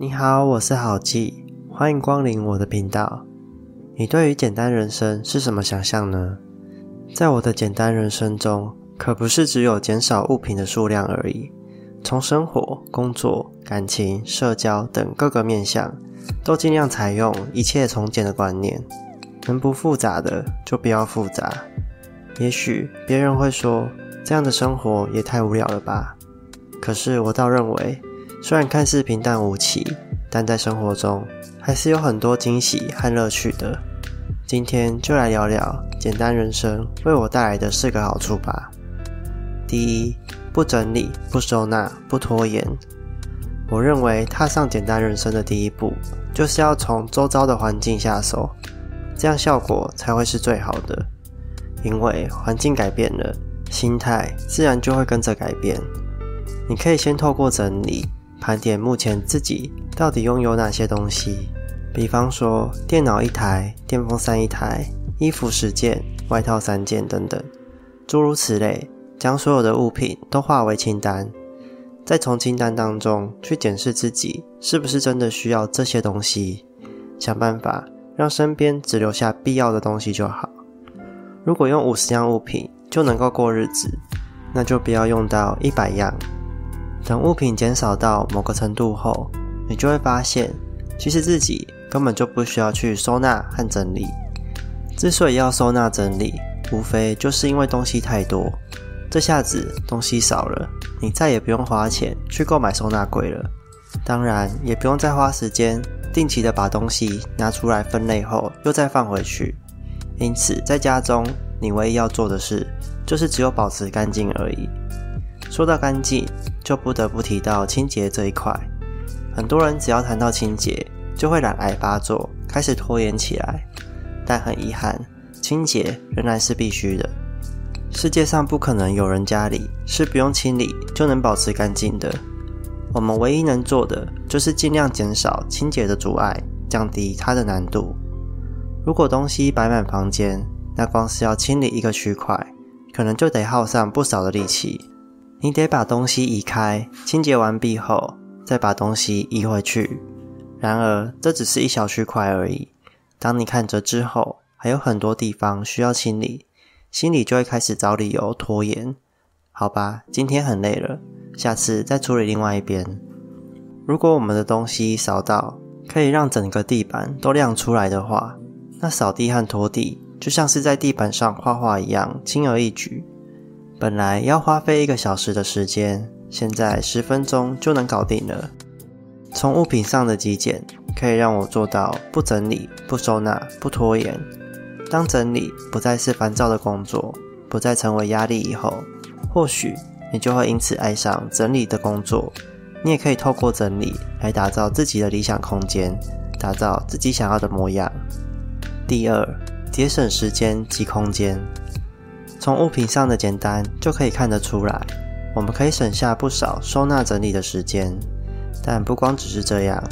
你好，我是好记，欢迎光临我的频道。你对于简单人生是什么想象呢？在我的简单人生中，可不是只有减少物品的数量而已。从生活、工作、感情、社交等各个面向，都尽量采用一切从简的观念。能不复杂的就不要复杂。也许别人会说，这样的生活也太无聊了吧？可是我倒认为。虽然看似平淡无奇，但在生活中还是有很多惊喜和乐趣的。今天就来聊聊简单人生为我带来的四个好处吧。第一，不整理、不收纳、不拖延。我认为踏上简单人生的第一步，就是要从周遭的环境下手，这样效果才会是最好的。因为环境改变了，心态自然就会跟着改变。你可以先透过整理。盘点目前自己到底拥有哪些东西，比方说电脑一台、电风扇一台、衣服十件、外套三件等等，诸如此类，将所有的物品都化为清单，再从清单当中去检视自己是不是真的需要这些东西，想办法让身边只留下必要的东西就好。如果用五十样物品就能够过日子，那就不要用到一百样。等物品减少到某个程度后，你就会发现，其实自己根本就不需要去收纳和整理。之所以要收纳整理，无非就是因为东西太多。这下子东西少了，你再也不用花钱去购买收纳柜了，当然也不用再花时间定期的把东西拿出来分类后又再放回去。因此，在家中，你唯一要做的事，就是只有保持干净而已。说到干净，就不得不提到清洁这一块。很多人只要谈到清洁，就会懒癌发作，开始拖延起来。但很遗憾，清洁仍然是必须的。世界上不可能有人家里是不用清理就能保持干净的。我们唯一能做的，就是尽量减少清洁的阻碍，降低它的难度。如果东西摆满房间，那光是要清理一个区块，可能就得耗上不少的力气。你得把东西移开，清洁完毕后再把东西移回去。然而，这只是一小区块而已。当你看着之后还有很多地方需要清理，心里就会开始找理由拖延。好吧，今天很累了，下次再处理另外一边。如果我们的东西扫到可以让整个地板都亮出来的话，那扫地和拖地就像是在地板上画画一样，轻而易举。本来要花费一个小时的时间，现在十分钟就能搞定了。从物品上的极简，可以让我做到不整理、不收纳、不拖延。当整理不再是烦躁的工作，不再成为压力以后，或许你就会因此爱上整理的工作。你也可以透过整理来打造自己的理想空间，打造自己想要的模样。第二，节省时间及空间。从物品上的简单就可以看得出来，我们可以省下不少收纳整理的时间。但不光只是这样，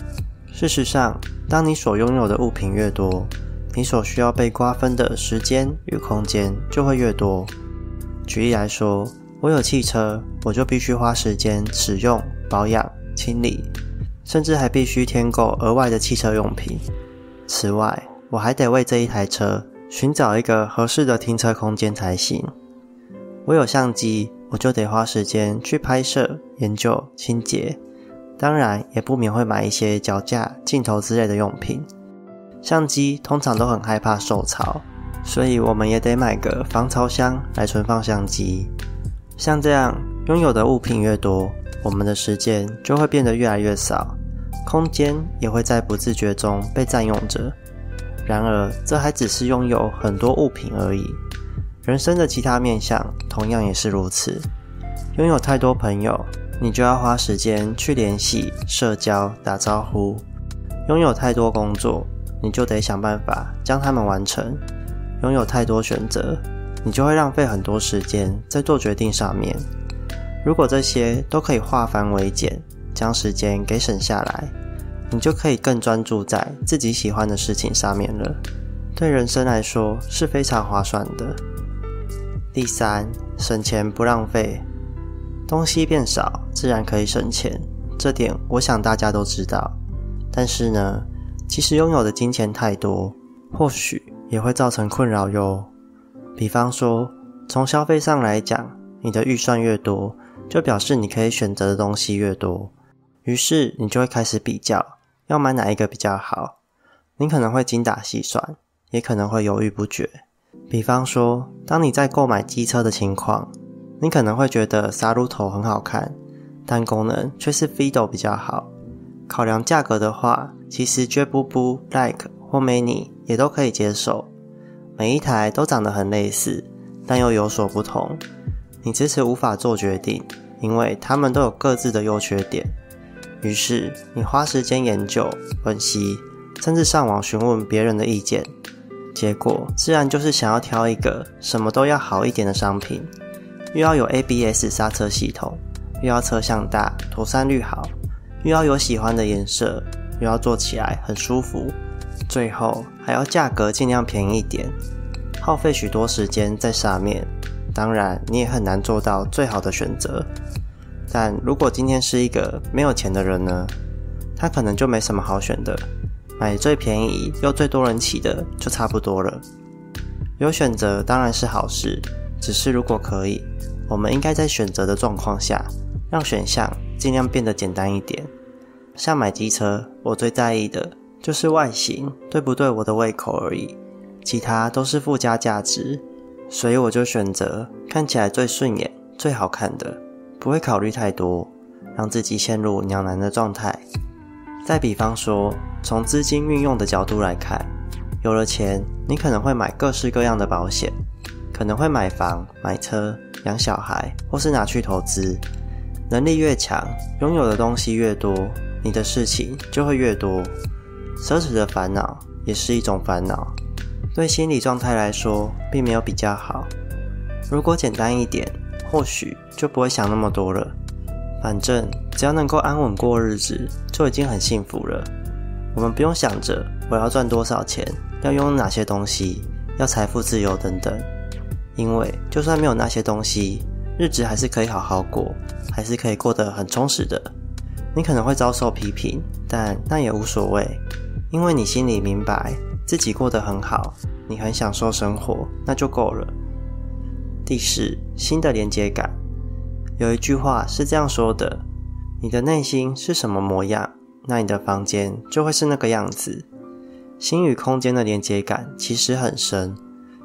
事实上，当你所拥有的物品越多，你所需要被瓜分的时间与空间就会越多。举例来说，我有汽车，我就必须花时间使用、保养、清理，甚至还必须添购额外的汽车用品。此外，我还得为这一台车。寻找一个合适的停车空间才行。我有相机，我就得花时间去拍摄、研究、清洁，当然也不免会买一些脚架、镜头之类的用品。相机通常都很害怕受潮，所以我们也得买个防潮箱来存放相机。像这样拥有的物品越多，我们的时间就会变得越来越少，空间也会在不自觉中被占用着。然而，这还只是拥有很多物品而已。人生的其他面向同样也是如此。拥有太多朋友，你就要花时间去联系、社交、打招呼；拥有太多工作，你就得想办法将它们完成；拥有太多选择，你就会浪费很多时间在做决定上面。如果这些都可以化繁为简，将时间给省下来。你就可以更专注在自己喜欢的事情上面了，对人生来说是非常划算的。第三，省钱不浪费，东西变少，自然可以省钱，这点我想大家都知道。但是呢，其实拥有的金钱太多，或许也会造成困扰哟。比方说，从消费上来讲，你的预算越多，就表示你可以选择的东西越多，于是你就会开始比较，要买哪一个比较好。你可能会精打细算，也可能会犹豫不决。比方说，当你在购买机车的情况，你可能会觉得沙路头很好看，但功能却是 Fido 比较好。考量价格的话，其实 j 布布、Like 或 Mini 也都可以接受。每一台都长得很类似，但又有所不同。你迟迟无法做决定，因为它们都有各自的优缺点。于是你花时间研究、分析，甚至上网询问别人的意见。结果自然就是想要挑一个什么都要好一点的商品，又要有 ABS 刹车系统，又要车向大、妥善率好，又要有喜欢的颜色，又要坐起来很舒服。最后还要价格尽量便宜一点，耗费许多时间在上面，当然你也很难做到最好的选择。但如果今天是一个没有钱的人呢？他可能就没什么好选的，买最便宜又最多人骑的就差不多了。有选择当然是好事，只是如果可以，我们应该在选择的状况下，让选项尽量变得简单一点。像买机车，我最在意的。就是外形对不对我的胃口而已，其他都是附加价值，所以我就选择看起来最顺眼、最好看的，不会考虑太多，让自己陷入两难的状态。再比方说，从资金运用的角度来看，有了钱，你可能会买各式各样的保险，可能会买房、买车、养小孩，或是拿去投资。能力越强，拥有的东西越多，你的事情就会越多。奢侈的烦恼也是一种烦恼，对心理状态来说并没有比较好。如果简单一点，或许就不会想那么多了。反正只要能够安稳过日子，就已经很幸福了。我们不用想着我要赚多少钱，要拥有哪些东西，要财富自由等等。因为就算没有那些东西，日子还是可以好好过，还是可以过得很充实的。你可能会遭受批评，但那也无所谓。因为你心里明白自己过得很好，你很享受生活，那就够了。第四，新的连接感。有一句话是这样说的：你的内心是什么模样，那你的房间就会是那个样子。心与空间的连接感其实很深，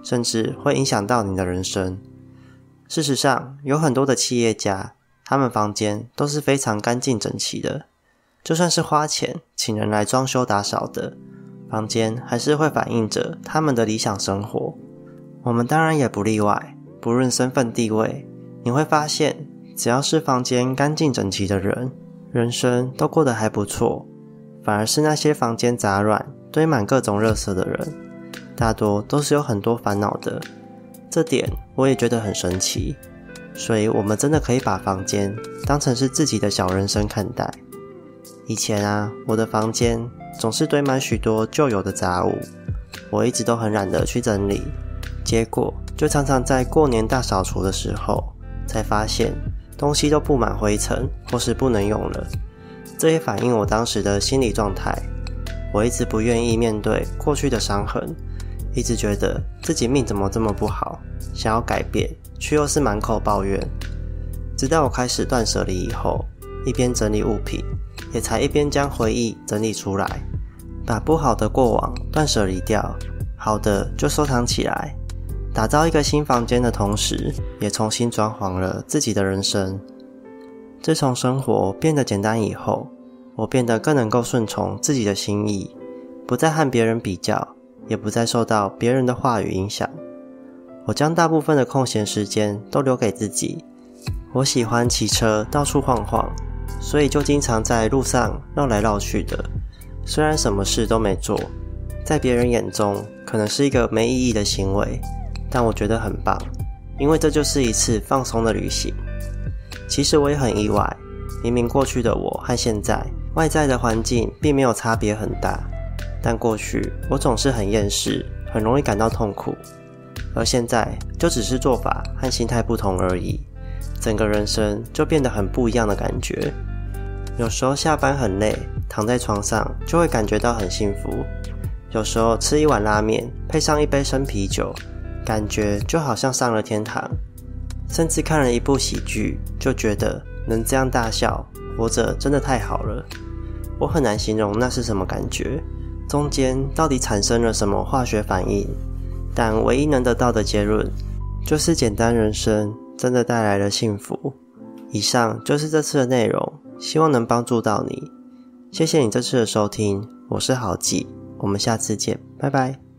甚至会影响到你的人生。事实上，有很多的企业家，他们房间都是非常干净整齐的。就算是花钱请人来装修打扫的房间，还是会反映着他们的理想生活。我们当然也不例外，不论身份地位，你会发现，只要是房间干净整齐的人，人生都过得还不错。反而是那些房间杂乱、堆满各种垃圾的人，大多都是有很多烦恼的。这点我也觉得很神奇。所以，我们真的可以把房间当成是自己的小人生看待。以前啊，我的房间总是堆满许多旧有的杂物，我一直都很懒得去整理，结果就常常在过年大扫除的时候，才发现东西都布满灰尘或是不能用了。这也反映我当时的心理状态，我一直不愿意面对过去的伤痕，一直觉得自己命怎么这么不好，想要改变，却又是满口抱怨。直到我开始断舍离以后，一边整理物品。也才一边将回忆整理出来，把不好的过往断舍离掉，好的就收藏起来，打造一个新房间的同时，也重新装潢了自己的人生。自从生活变得简单以后，我变得更能够顺从自己的心意，不再和别人比较，也不再受到别人的话语影响。我将大部分的空闲时间都留给自己。我喜欢骑车到处晃晃。所以就经常在路上绕来绕去的，虽然什么事都没做，在别人眼中可能是一个没意义的行为，但我觉得很棒，因为这就是一次放松的旅行。其实我也很意外，明明过去的我和现在外在的环境并没有差别很大，但过去我总是很厌世，很容易感到痛苦，而现在就只是做法和心态不同而已，整个人生就变得很不一样的感觉。有时候下班很累，躺在床上就会感觉到很幸福。有时候吃一碗拉面，配上一杯生啤酒，感觉就好像上了天堂。甚至看了一部喜剧，就觉得能这样大笑，活着真的太好了。我很难形容那是什么感觉，中间到底产生了什么化学反应？但唯一能得到的结论，就是简单人生真的带来了幸福。以上就是这次的内容，希望能帮助到你。谢谢你这次的收听，我是郝记，我们下次见，拜拜。